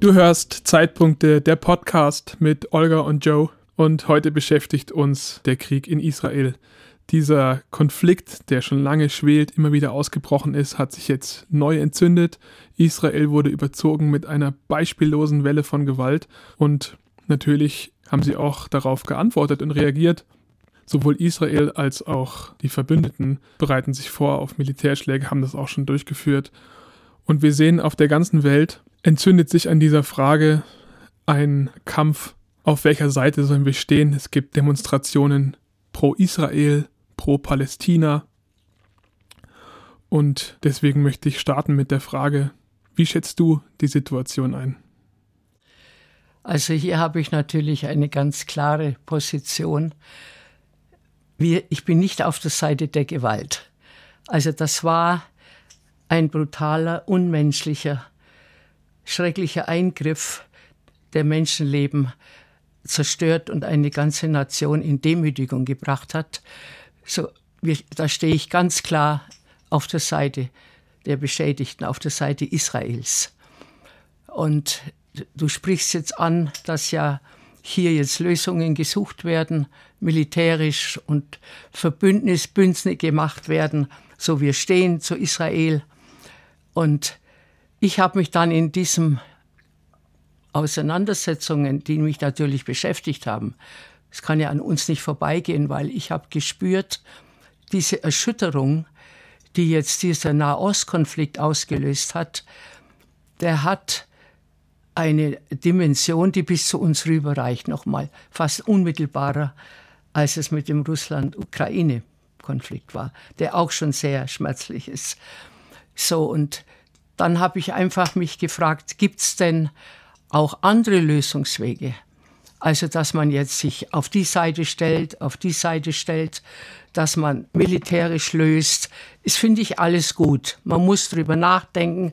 Du hörst Zeitpunkte, der Podcast mit Olga und Joe und heute beschäftigt uns der Krieg in Israel. Dieser Konflikt, der schon lange schwelt, immer wieder ausgebrochen ist, hat sich jetzt neu entzündet. Israel wurde überzogen mit einer beispiellosen Welle von Gewalt und natürlich haben sie auch darauf geantwortet und reagiert. Sowohl Israel als auch die Verbündeten bereiten sich vor auf Militärschläge, haben das auch schon durchgeführt. Und wir sehen auf der ganzen Welt, entzündet sich an dieser Frage ein Kampf, auf welcher Seite sollen wir stehen. Es gibt Demonstrationen pro Israel, pro Palästina. Und deswegen möchte ich starten mit der Frage, wie schätzt du die Situation ein? Also hier habe ich natürlich eine ganz klare Position. ich bin nicht auf der Seite der Gewalt. Also das war ein brutaler, unmenschlicher schrecklicher Eingriff, der Menschenleben zerstört und eine ganze Nation in Demütigung gebracht hat. So, da stehe ich ganz klar auf der Seite der Beschädigten, auf der Seite Israels. Und du sprichst jetzt an, dass ja hier jetzt Lösungen gesucht werden, militärisch und Verbündnisbündnisse gemacht werden, so wir stehen zu Israel. Und ich habe mich dann in diesen Auseinandersetzungen, die mich natürlich beschäftigt haben, es kann ja an uns nicht vorbeigehen, weil ich habe gespürt, diese Erschütterung, die jetzt dieser Nahostkonflikt ausgelöst hat, der hat eine Dimension, die bis zu uns rüberreicht, nochmal fast unmittelbarer, als es mit dem Russland-Ukraine-Konflikt war, der auch schon sehr schmerzlich ist. So, und dann habe ich einfach mich gefragt, gibt es denn auch andere Lösungswege? Also, dass man jetzt sich auf die Seite stellt, auf die Seite stellt, dass man militärisch löst, ist, finde ich, alles gut. Man muss darüber nachdenken,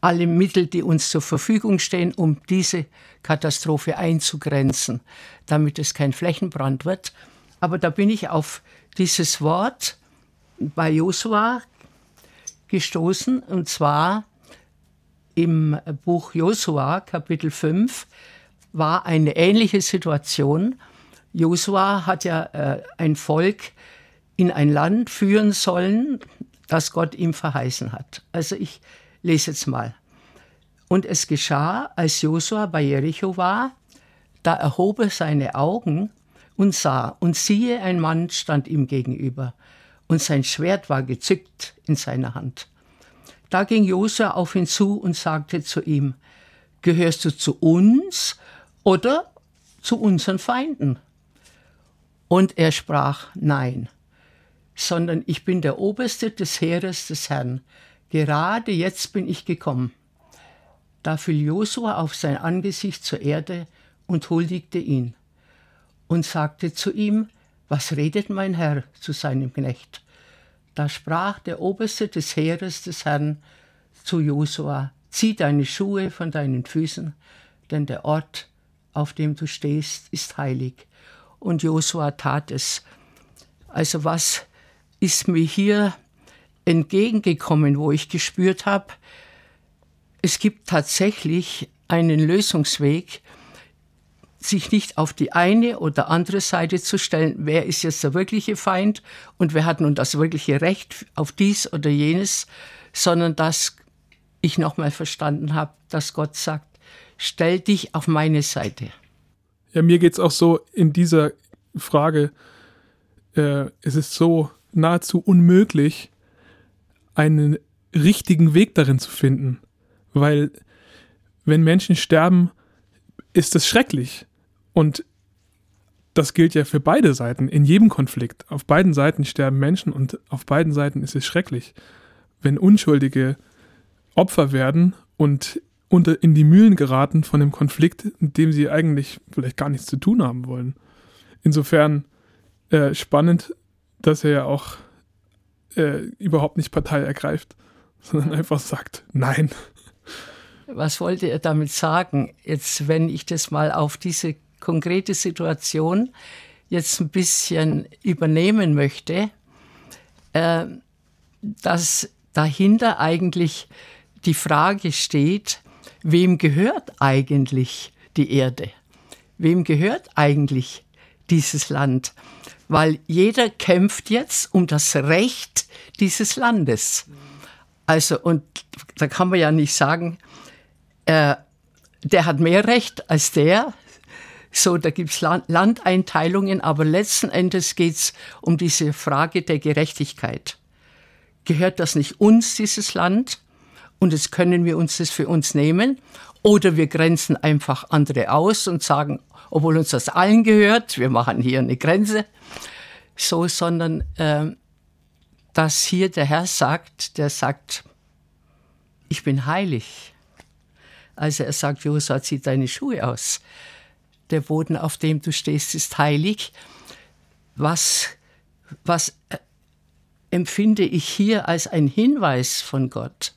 alle Mittel, die uns zur Verfügung stehen, um diese Katastrophe einzugrenzen, damit es kein Flächenbrand wird. Aber da bin ich auf dieses Wort bei Josua gestoßen, und zwar im Buch Josua, Kapitel 5, war eine ähnliche Situation. Josua hat ja äh, ein Volk in ein Land führen sollen, das Gott ihm verheißen hat. Also ich lese jetzt mal. Und es geschah, als Josua bei Jericho war, da erhob er seine Augen und sah, und siehe, ein Mann stand ihm gegenüber, und sein Schwert war gezückt in seiner Hand. Da ging Josua auf ihn zu und sagte zu ihm, gehörst du zu uns oder zu unseren Feinden? Und er sprach, nein, sondern ich bin der Oberste des Heeres des Herrn. Gerade jetzt bin ich gekommen. Da fiel Josua auf sein Angesicht zur Erde und huldigte ihn und sagte zu ihm, was redet mein Herr zu seinem Knecht? Da sprach der Oberste des Heeres des Herrn zu Josua, zieh deine Schuhe von deinen Füßen, denn der Ort, auf dem du stehst, ist heilig. Und Josua tat es. Also was ist mir hier entgegengekommen, wo ich gespürt habe, es gibt tatsächlich einen Lösungsweg, sich nicht auf die eine oder andere Seite zu stellen, wer ist jetzt der wirkliche Feind und wer hat nun das wirkliche Recht auf dies oder jenes, sondern dass ich nochmal verstanden habe, dass Gott sagt, stell dich auf meine Seite. Ja, mir geht es auch so in dieser Frage, äh, es ist so nahezu unmöglich, einen richtigen Weg darin zu finden, weil wenn Menschen sterben, ist das schrecklich. Und das gilt ja für beide Seiten, in jedem Konflikt. Auf beiden Seiten sterben Menschen und auf beiden Seiten ist es schrecklich. Wenn Unschuldige Opfer werden und unter, in die Mühlen geraten von einem Konflikt, in dem sie eigentlich vielleicht gar nichts zu tun haben wollen. Insofern äh, spannend, dass er ja auch äh, überhaupt nicht Partei ergreift, sondern einfach sagt, nein. Was wollte er damit sagen? Jetzt, wenn ich das mal auf diese konkrete Situation jetzt ein bisschen übernehmen möchte, äh, dass dahinter eigentlich die Frage steht, wem gehört eigentlich die Erde? Wem gehört eigentlich dieses Land? Weil jeder kämpft jetzt um das Recht dieses Landes. Also, und da kann man ja nicht sagen, äh, der hat mehr Recht als der. So, da gibt's Land Landeinteilungen, aber letzten Endes geht's um diese Frage der Gerechtigkeit. Gehört das nicht uns, dieses Land? Und jetzt können wir uns das für uns nehmen. Oder wir grenzen einfach andere aus und sagen, obwohl uns das allen gehört, wir machen hier eine Grenze. So, sondern äh, dass hier der Herr sagt, der sagt, ich bin heilig. Also er sagt, Josua, zieh deine Schuhe aus. Der Boden, auf dem du stehst, ist heilig. Was, was äh, empfinde ich hier als ein Hinweis von Gott,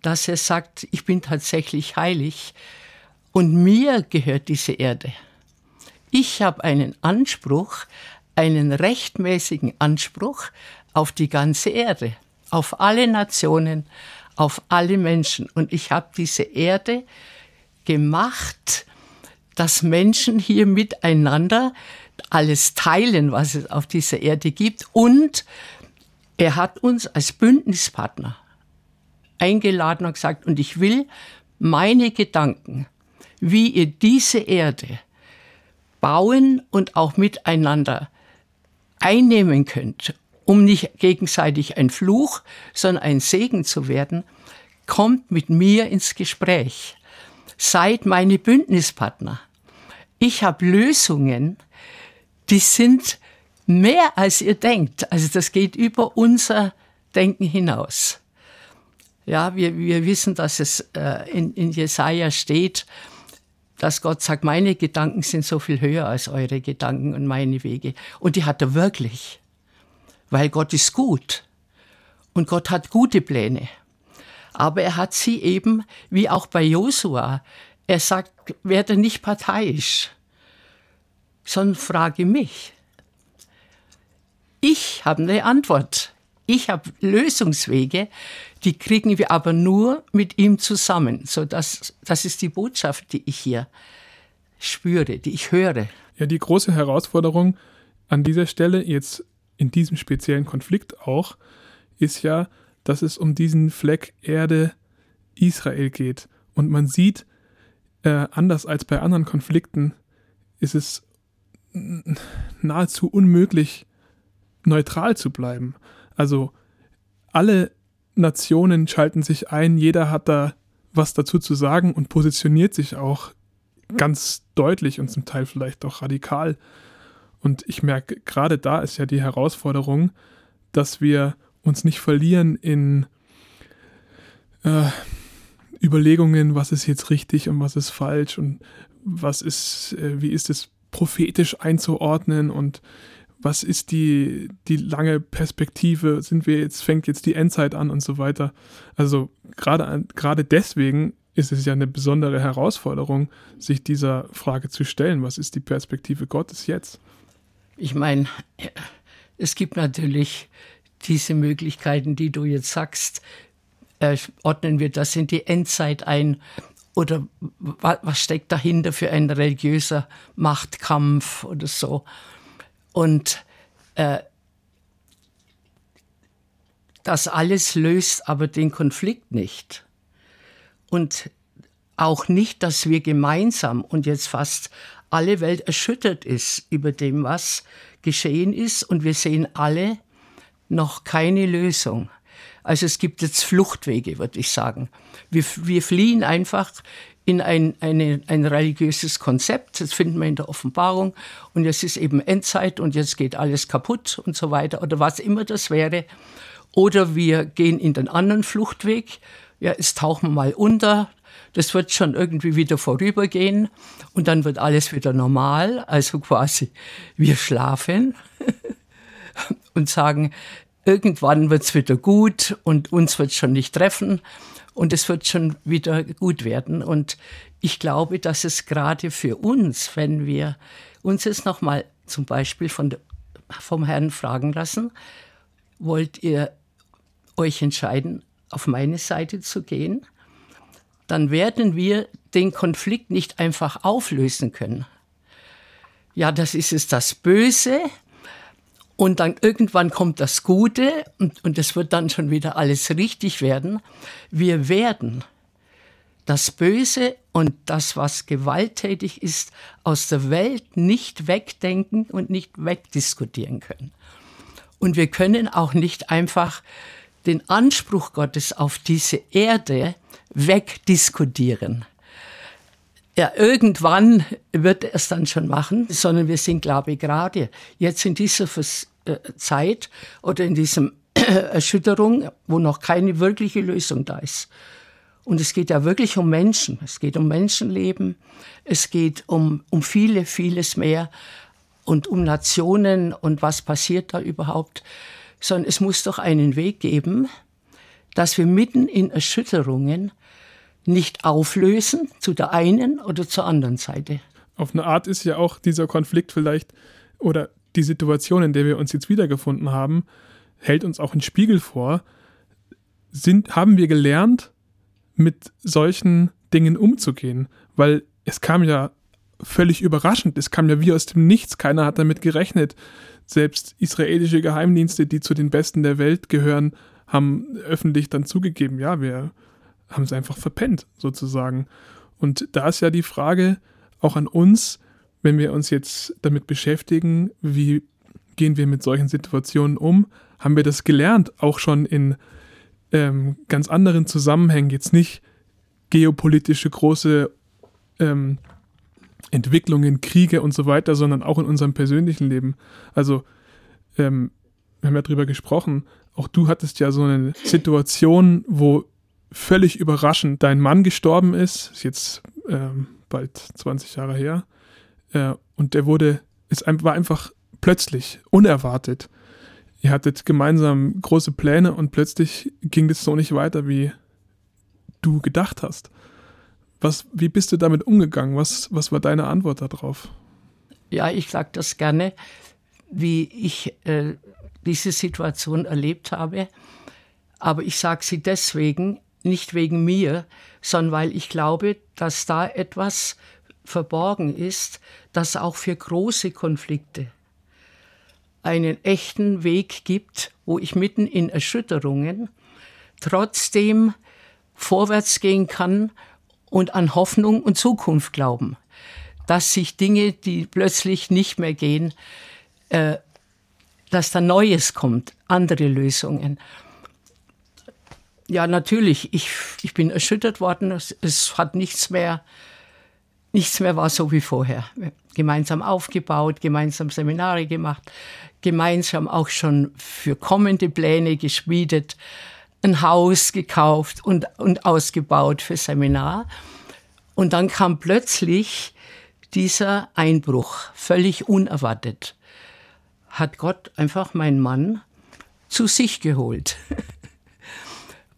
dass er sagt, ich bin tatsächlich heilig und mir gehört diese Erde. Ich habe einen Anspruch, einen rechtmäßigen Anspruch auf die ganze Erde, auf alle Nationen, auf alle Menschen. Und ich habe diese Erde gemacht, dass Menschen hier miteinander alles teilen, was es auf dieser Erde gibt. Und er hat uns als Bündnispartner eingeladen und gesagt, und ich will meine Gedanken, wie ihr diese Erde bauen und auch miteinander einnehmen könnt, um nicht gegenseitig ein Fluch, sondern ein Segen zu werden, kommt mit mir ins Gespräch. Seid meine Bündnispartner. Ich habe Lösungen, die sind mehr als ihr denkt. Also das geht über unser Denken hinaus. Ja, wir, wir wissen, dass es äh, in, in Jesaja steht, dass Gott sagt, meine Gedanken sind so viel höher als eure Gedanken und meine Wege. Und die hat er wirklich. Weil Gott ist gut. Und Gott hat gute Pläne. Aber er hat sie eben, wie auch bei Josua, er sagt, werde nicht parteiisch, sondern frage mich. Ich habe eine Antwort. Ich habe Lösungswege, die kriegen wir aber nur mit ihm zusammen. So das, das ist die Botschaft, die ich hier spüre, die ich höre. Ja, die große Herausforderung an dieser Stelle, jetzt in diesem speziellen Konflikt auch, ist ja, dass es um diesen Fleck Erde Israel geht. Und man sieht, äh, anders als bei anderen Konflikten, ist es nahezu unmöglich, neutral zu bleiben. Also alle Nationen schalten sich ein, jeder hat da was dazu zu sagen und positioniert sich auch ganz deutlich und zum Teil vielleicht auch radikal. Und ich merke, gerade da ist ja die Herausforderung, dass wir uns nicht verlieren in äh, Überlegungen, was ist jetzt richtig und was ist falsch und was ist, äh, wie ist es prophetisch einzuordnen und was ist die, die lange Perspektive, sind wir jetzt, fängt jetzt die Endzeit an und so weiter. Also gerade, gerade deswegen ist es ja eine besondere Herausforderung, sich dieser Frage zu stellen, was ist die Perspektive Gottes jetzt? Ich meine, es gibt natürlich diese Möglichkeiten, die du jetzt sagst, äh, ordnen wir das in die Endzeit ein oder was steckt dahinter für ein religiöser Machtkampf oder so. Und äh, das alles löst aber den Konflikt nicht. Und auch nicht, dass wir gemeinsam und jetzt fast alle Welt erschüttert ist über dem, was geschehen ist. Und wir sehen alle noch keine Lösung. Also es gibt jetzt Fluchtwege, würde ich sagen. Wir, wir fliehen einfach in ein, eine, ein religiöses Konzept. Das finden wir in der Offenbarung. Und jetzt ist eben Endzeit und jetzt geht alles kaputt und so weiter oder was immer das wäre. Oder wir gehen in den anderen Fluchtweg. Ja, jetzt tauchen mal unter. Das wird schon irgendwie wieder vorübergehen und dann wird alles wieder normal. Also quasi wir schlafen und sagen, irgendwann wird es wieder gut und uns wird schon nicht treffen und es wird schon wieder gut werden. Und ich glaube, dass es gerade für uns, wenn wir uns jetzt nochmal zum Beispiel von vom Herrn fragen lassen, wollt ihr euch entscheiden, auf meine Seite zu gehen? dann werden wir den Konflikt nicht einfach auflösen können. Ja, das ist es das Böse. Und dann irgendwann kommt das Gute und, und es wird dann schon wieder alles richtig werden. Wir werden das Böse und das, was gewalttätig ist, aus der Welt nicht wegdenken und nicht wegdiskutieren können. Und wir können auch nicht einfach den Anspruch Gottes auf diese Erde wegdiskutieren. Ja, irgendwann wird er es dann schon machen, sondern wir sind, glaube ich, gerade jetzt in dieser äh, Zeit oder in diesem Erschütterung, wo noch keine wirkliche Lösung da ist. Und es geht ja wirklich um Menschen. Es geht um Menschenleben. Es geht um, um viele, vieles mehr und um Nationen und was passiert da überhaupt. Sondern es muss doch einen Weg geben, dass wir mitten in Erschütterungen nicht auflösen zu der einen oder zur anderen Seite. Auf eine Art ist ja auch dieser Konflikt vielleicht oder die Situation, in der wir uns jetzt wiedergefunden haben, hält uns auch einen Spiegel vor. Sind, haben wir gelernt, mit solchen Dingen umzugehen, weil es kam ja völlig überraschend, es kam ja wie aus dem Nichts, keiner hat damit gerechnet. Selbst israelische Geheimdienste, die zu den besten der Welt gehören, haben öffentlich dann zugegeben, ja, wir haben es einfach verpennt, sozusagen. Und da ist ja die Frage auch an uns, wenn wir uns jetzt damit beschäftigen, wie gehen wir mit solchen Situationen um, haben wir das gelernt, auch schon in ähm, ganz anderen Zusammenhängen, jetzt nicht geopolitische große ähm, Entwicklungen, Kriege und so weiter, sondern auch in unserem persönlichen Leben. Also, ähm, wir haben ja drüber gesprochen, auch du hattest ja so eine Situation, wo völlig überraschend dein Mann gestorben ist, ist jetzt ähm, bald 20 Jahre her, äh, und der wurde, es war einfach plötzlich, unerwartet ihr hattet gemeinsam große Pläne und plötzlich ging das so nicht weiter, wie du gedacht hast. Was, wie bist du damit umgegangen? Was, was war deine Antwort darauf? Ja, ich sage das gerne, wie ich äh, diese Situation erlebt habe. Aber ich sage sie deswegen, nicht wegen mir, sondern weil ich glaube, dass da etwas verborgen ist, das auch für große Konflikte einen echten Weg gibt, wo ich mitten in Erschütterungen trotzdem vorwärts gehen kann und an Hoffnung und Zukunft glauben. Dass sich Dinge, die plötzlich nicht mehr gehen, äh, dass da Neues kommt, andere Lösungen. Ja, natürlich, ich, ich bin erschüttert worden. Es, es hat nichts mehr, nichts mehr war so wie vorher. Gemeinsam aufgebaut, gemeinsam Seminare gemacht, gemeinsam auch schon für kommende Pläne geschmiedet, ein Haus gekauft und, und ausgebaut für Seminar. Und dann kam plötzlich dieser Einbruch, völlig unerwartet. Hat Gott einfach meinen Mann zu sich geholt.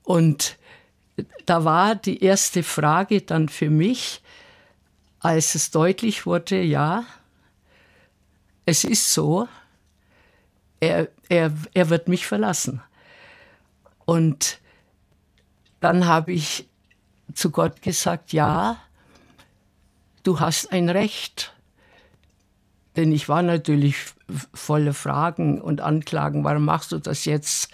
Und da war die erste Frage dann für mich, als es deutlich wurde, ja, es ist so, er, er, er wird mich verlassen. Und dann habe ich zu Gott gesagt, ja, du hast ein Recht. Denn ich war natürlich voller Fragen und Anklagen, warum machst du das jetzt?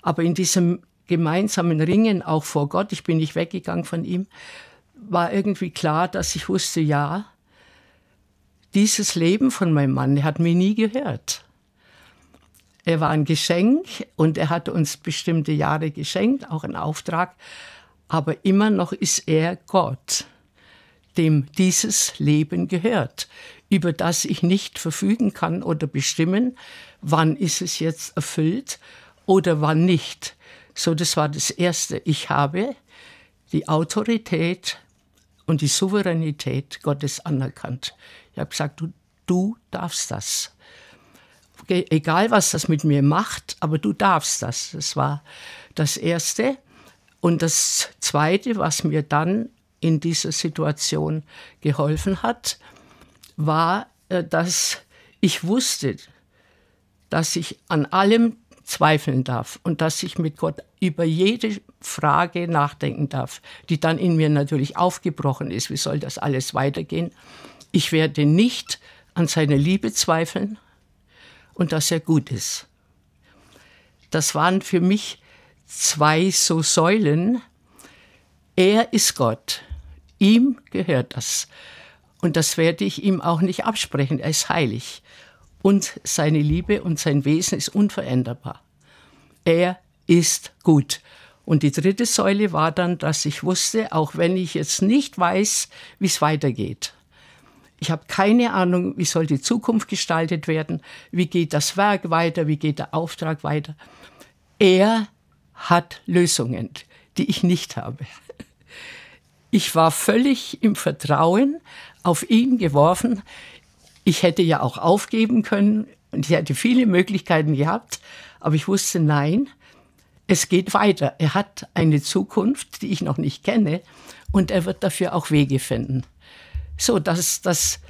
Aber in diesem gemeinsamen Ringen auch vor Gott, ich bin nicht weggegangen von ihm, war irgendwie klar, dass ich wusste, ja, dieses Leben von meinem Mann hat mir nie gehört. Er war ein Geschenk und er hat uns bestimmte Jahre geschenkt, auch einen Auftrag. Aber immer noch ist er Gott, dem dieses Leben gehört, über das ich nicht verfügen kann oder bestimmen, wann ist es jetzt erfüllt oder wann nicht. So, das war das Erste. Ich habe die Autorität und die Souveränität Gottes anerkannt. Ich habe gesagt, du, du darfst das egal was das mit mir macht, aber du darfst das. Das war das Erste. Und das Zweite, was mir dann in dieser Situation geholfen hat, war, äh, dass ich wusste, dass ich an allem zweifeln darf und dass ich mit Gott über jede Frage nachdenken darf, die dann in mir natürlich aufgebrochen ist. Wie soll das alles weitergehen? Ich werde nicht an seiner Liebe zweifeln und dass er gut ist. Das waren für mich zwei so Säulen. Er ist Gott. Ihm gehört das. Und das werde ich ihm auch nicht absprechen. Er ist heilig. Und seine Liebe und sein Wesen ist unveränderbar. Er ist gut. Und die dritte Säule war dann, dass ich wusste, auch wenn ich jetzt nicht weiß, wie es weitergeht. Ich habe keine Ahnung, wie soll die Zukunft gestaltet werden, wie geht das Werk weiter, wie geht der Auftrag weiter. Er hat Lösungen, die ich nicht habe. Ich war völlig im Vertrauen auf ihn geworfen. Ich hätte ja auch aufgeben können und ich hätte viele Möglichkeiten gehabt, aber ich wusste, nein, es geht weiter. Er hat eine Zukunft, die ich noch nicht kenne und er wird dafür auch Wege finden. So, das, das,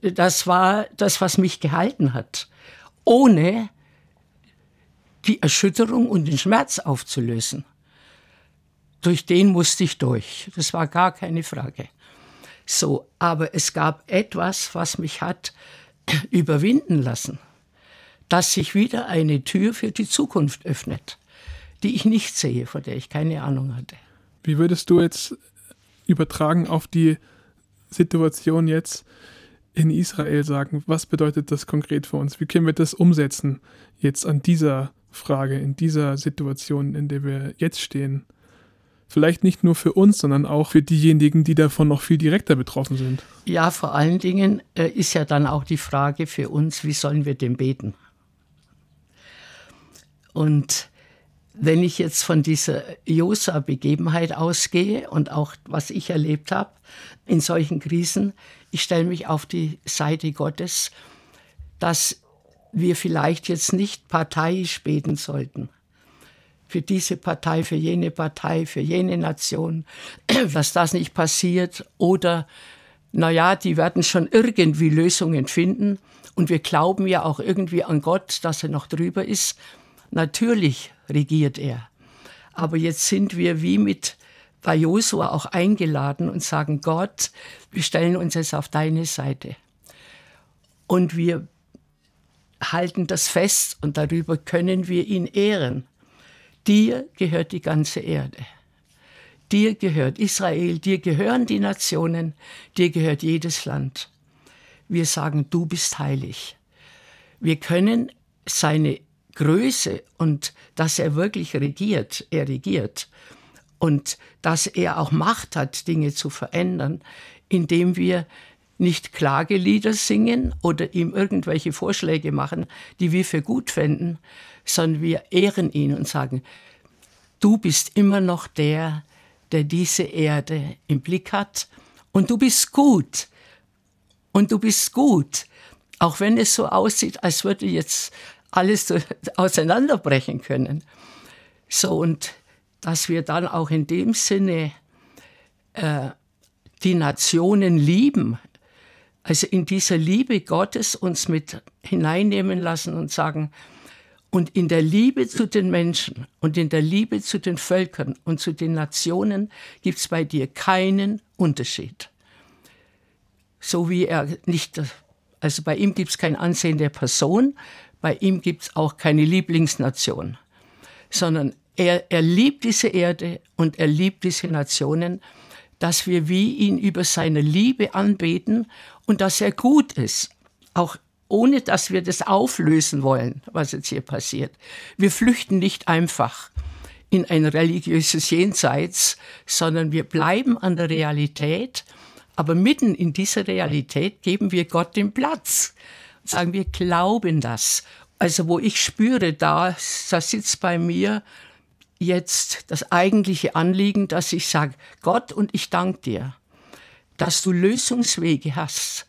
das war das, was mich gehalten hat, ohne die Erschütterung und den Schmerz aufzulösen. Durch den musste ich durch. Das war gar keine Frage. So, aber es gab etwas, was mich hat überwinden lassen, dass sich wieder eine Tür für die Zukunft öffnet, die ich nicht sehe, von der ich keine Ahnung hatte. Wie würdest du jetzt übertragen auf die Situation jetzt in Israel sagen? Was bedeutet das konkret für uns? Wie können wir das umsetzen jetzt an dieser Frage, in dieser Situation, in der wir jetzt stehen? Vielleicht nicht nur für uns, sondern auch für diejenigen, die davon noch viel direkter betroffen sind. Ja, vor allen Dingen äh, ist ja dann auch die Frage für uns, wie sollen wir denn beten? Und wenn ich jetzt von dieser Josa-Begebenheit ausgehe und auch was ich erlebt habe in solchen Krisen, ich stelle mich auf die Seite Gottes, dass wir vielleicht jetzt nicht parteiisch beten sollten für diese Partei, für jene Partei, für jene Nation, dass das nicht passiert oder naja, die werden schon irgendwie Lösungen finden und wir glauben ja auch irgendwie an Gott, dass er noch drüber ist. Natürlich regiert er. Aber jetzt sind wir wie mit bei Josua auch eingeladen und sagen, Gott, wir stellen uns jetzt auf deine Seite. Und wir halten das fest und darüber können wir ihn ehren. Dir gehört die ganze Erde. Dir gehört Israel, dir gehören die Nationen, dir gehört jedes Land. Wir sagen, du bist heilig. Wir können seine Größe und dass er wirklich regiert, er regiert und dass er auch Macht hat, Dinge zu verändern, indem wir nicht Klagelieder singen oder ihm irgendwelche Vorschläge machen, die wir für gut fänden, sondern wir ehren ihn und sagen, du bist immer noch der, der diese Erde im Blick hat. Und du bist gut. Und du bist gut, auch wenn es so aussieht, als würde jetzt alles auseinanderbrechen können. So und dass wir dann auch in dem Sinne äh, die Nationen lieben, also in dieser Liebe Gottes uns mit hineinnehmen lassen und sagen, und in der Liebe zu den Menschen und in der Liebe zu den Völkern und zu den Nationen gibt es bei dir keinen Unterschied. So wie er nicht, also bei ihm gibt es kein Ansehen der Person, bei ihm gibt es auch keine Lieblingsnation, sondern er, er liebt diese Erde und er liebt diese Nationen, dass wir wie ihn über seine Liebe anbeten und dass er gut ist, auch ohne dass wir das auflösen wollen, was jetzt hier passiert. Wir flüchten nicht einfach in ein religiöses Jenseits, sondern wir bleiben an der Realität, aber mitten in dieser Realität geben wir Gott den Platz. Sagen wir glauben das. Also wo ich spüre, da, da sitzt bei mir jetzt das eigentliche Anliegen, dass ich sage, Gott und ich danke dir, dass du Lösungswege hast,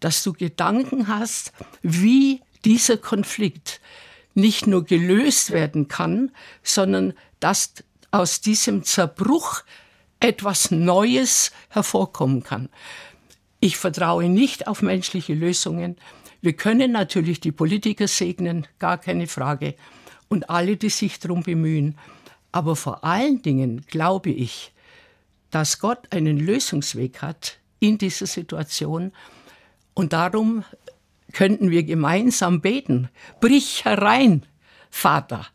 dass du Gedanken hast, wie dieser Konflikt nicht nur gelöst werden kann, sondern dass aus diesem Zerbruch etwas Neues hervorkommen kann. Ich vertraue nicht auf menschliche Lösungen. Wir können natürlich die Politiker segnen, gar keine Frage. und alle, die sich darum bemühen. Aber vor allen Dingen glaube ich, dass Gott einen Lösungsweg hat in dieser Situation. Und darum könnten wir gemeinsam beten. Brich herein, Vater.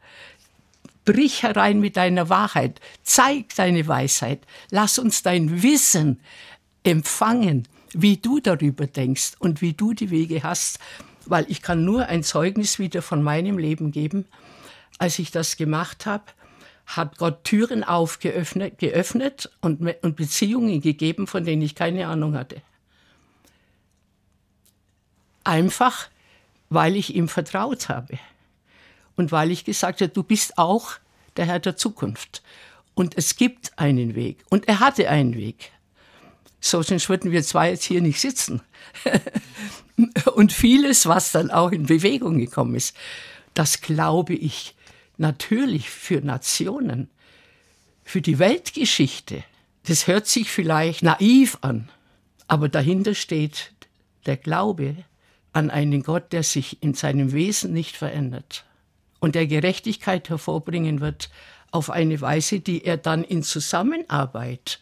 Brich herein mit deiner Wahrheit. Zeig deine Weisheit. Lass uns dein Wissen empfangen, wie du darüber denkst und wie du die Wege hast. Weil ich kann nur ein Zeugnis wieder von meinem Leben geben als ich das gemacht habe, hat Gott Türen aufgeöffnet geöffnet und, und Beziehungen gegeben, von denen ich keine Ahnung hatte. Einfach, weil ich ihm vertraut habe und weil ich gesagt habe, du bist auch der Herr der Zukunft. Und es gibt einen Weg. Und er hatte einen Weg. So, sonst würden wir zwei jetzt hier nicht sitzen. und vieles, was dann auch in Bewegung gekommen ist, das glaube ich natürlich für Nationen, für die Weltgeschichte. Das hört sich vielleicht naiv an, aber dahinter steht der Glaube an einen Gott, der sich in seinem Wesen nicht verändert und der Gerechtigkeit hervorbringen wird auf eine Weise, die er dann in Zusammenarbeit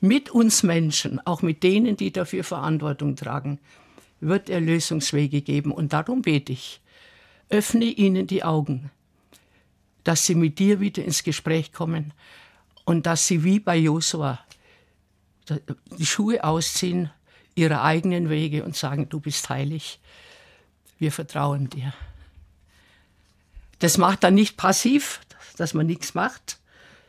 mit uns Menschen, auch mit denen, die dafür Verantwortung tragen, wird er Lösungswege geben. Und darum bete ich, öffne ihnen die Augen, dass sie mit dir wieder ins Gespräch kommen und dass sie wie bei Josua die Schuhe ausziehen, ihre eigenen Wege und sagen, du bist heilig, wir vertrauen dir. Das macht dann nicht passiv, dass man nichts macht,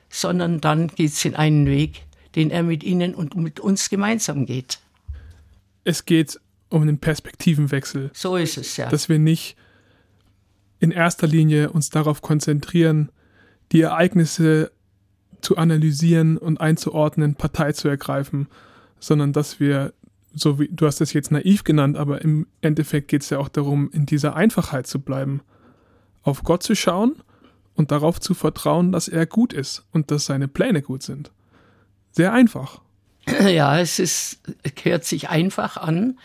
sondern dann geht es in einen Weg, den er mit ihnen und mit uns gemeinsam geht. Es geht um einen Perspektivenwechsel. So ist es, ja. Dass wir nicht in erster Linie uns darauf konzentrieren, die Ereignisse zu analysieren und einzuordnen, Partei zu ergreifen, sondern dass wir, so wie du hast es jetzt naiv genannt, aber im Endeffekt geht es ja auch darum, in dieser Einfachheit zu bleiben, auf Gott zu schauen und darauf zu vertrauen, dass er gut ist und dass seine Pläne gut sind. Sehr einfach. Ja, es ist, hört sich einfach an,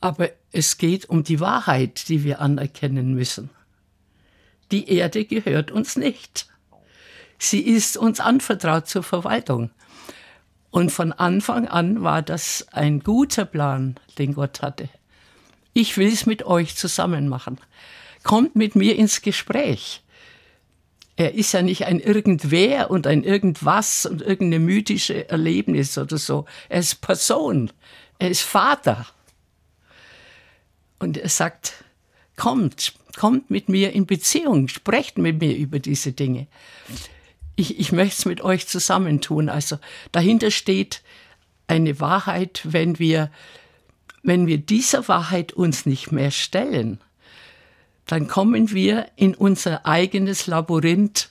aber es geht um die Wahrheit, die wir anerkennen müssen. Die Erde gehört uns nicht. Sie ist uns anvertraut zur Verwaltung. Und von Anfang an war das ein guter Plan, den Gott hatte. Ich will es mit euch zusammen machen. Kommt mit mir ins Gespräch. Er ist ja nicht ein Irgendwer und ein Irgendwas und irgendeine mythische Erlebnis oder so. Er ist Person. Er ist Vater. Und er sagt, kommt, kommt mit mir in Beziehung, sprecht mit mir über diese Dinge. Ich, ich möchte es mit euch zusammentun. Also dahinter steht eine Wahrheit, wenn wir, wenn wir dieser Wahrheit uns nicht mehr stellen, dann kommen wir in unser eigenes Labyrinth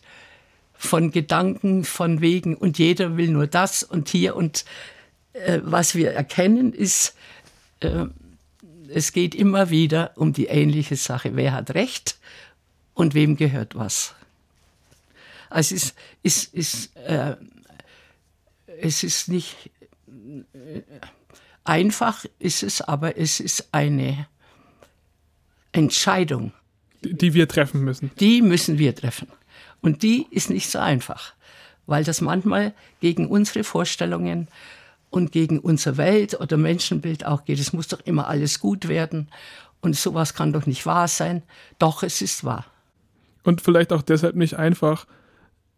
von Gedanken, von Wegen und jeder will nur das und hier und äh, was wir erkennen ist, äh, es geht immer wieder um die ähnliche Sache. Wer hat Recht und wem gehört was? Also es ist, ist, äh, es ist nicht äh, einfach, ist es, aber es ist eine Entscheidung. Die wir treffen müssen. Die müssen wir treffen. Und die ist nicht so einfach, weil das manchmal gegen unsere Vorstellungen und gegen unser Welt- oder Menschenbild auch geht. Es muss doch immer alles gut werden und sowas kann doch nicht wahr sein. Doch, es ist wahr. Und vielleicht auch deshalb nicht einfach,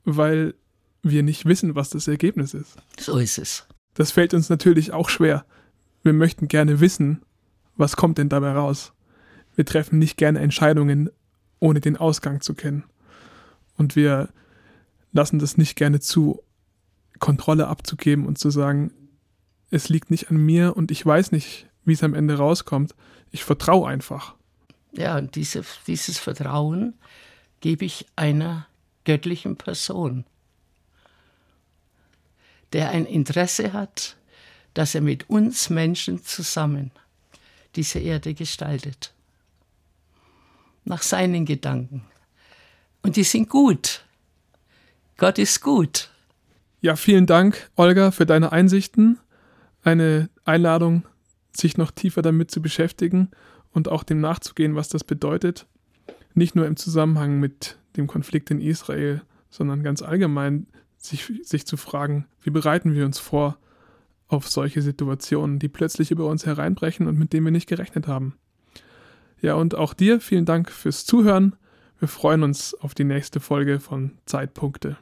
weil wir nicht wissen, was das Ergebnis ist. So ist es. Das fällt uns natürlich auch schwer. Wir möchten gerne wissen, was kommt denn dabei raus. Wir treffen nicht gerne Entscheidungen, ohne den Ausgang zu kennen. Und wir lassen das nicht gerne zu, Kontrolle abzugeben und zu sagen, es liegt nicht an mir und ich weiß nicht, wie es am Ende rauskommt. Ich vertraue einfach. Ja, und diese, dieses Vertrauen gebe ich einer göttlichen Person, der ein Interesse hat, dass er mit uns Menschen zusammen diese Erde gestaltet. Nach seinen Gedanken. Und die sind gut. Gott ist gut. Ja, vielen Dank, Olga, für deine Einsichten eine Einladung, sich noch tiefer damit zu beschäftigen und auch dem nachzugehen, was das bedeutet. Nicht nur im Zusammenhang mit dem Konflikt in Israel, sondern ganz allgemein sich, sich zu fragen, wie bereiten wir uns vor auf solche Situationen, die plötzlich über uns hereinbrechen und mit denen wir nicht gerechnet haben. Ja, und auch dir vielen Dank fürs Zuhören. Wir freuen uns auf die nächste Folge von Zeitpunkte.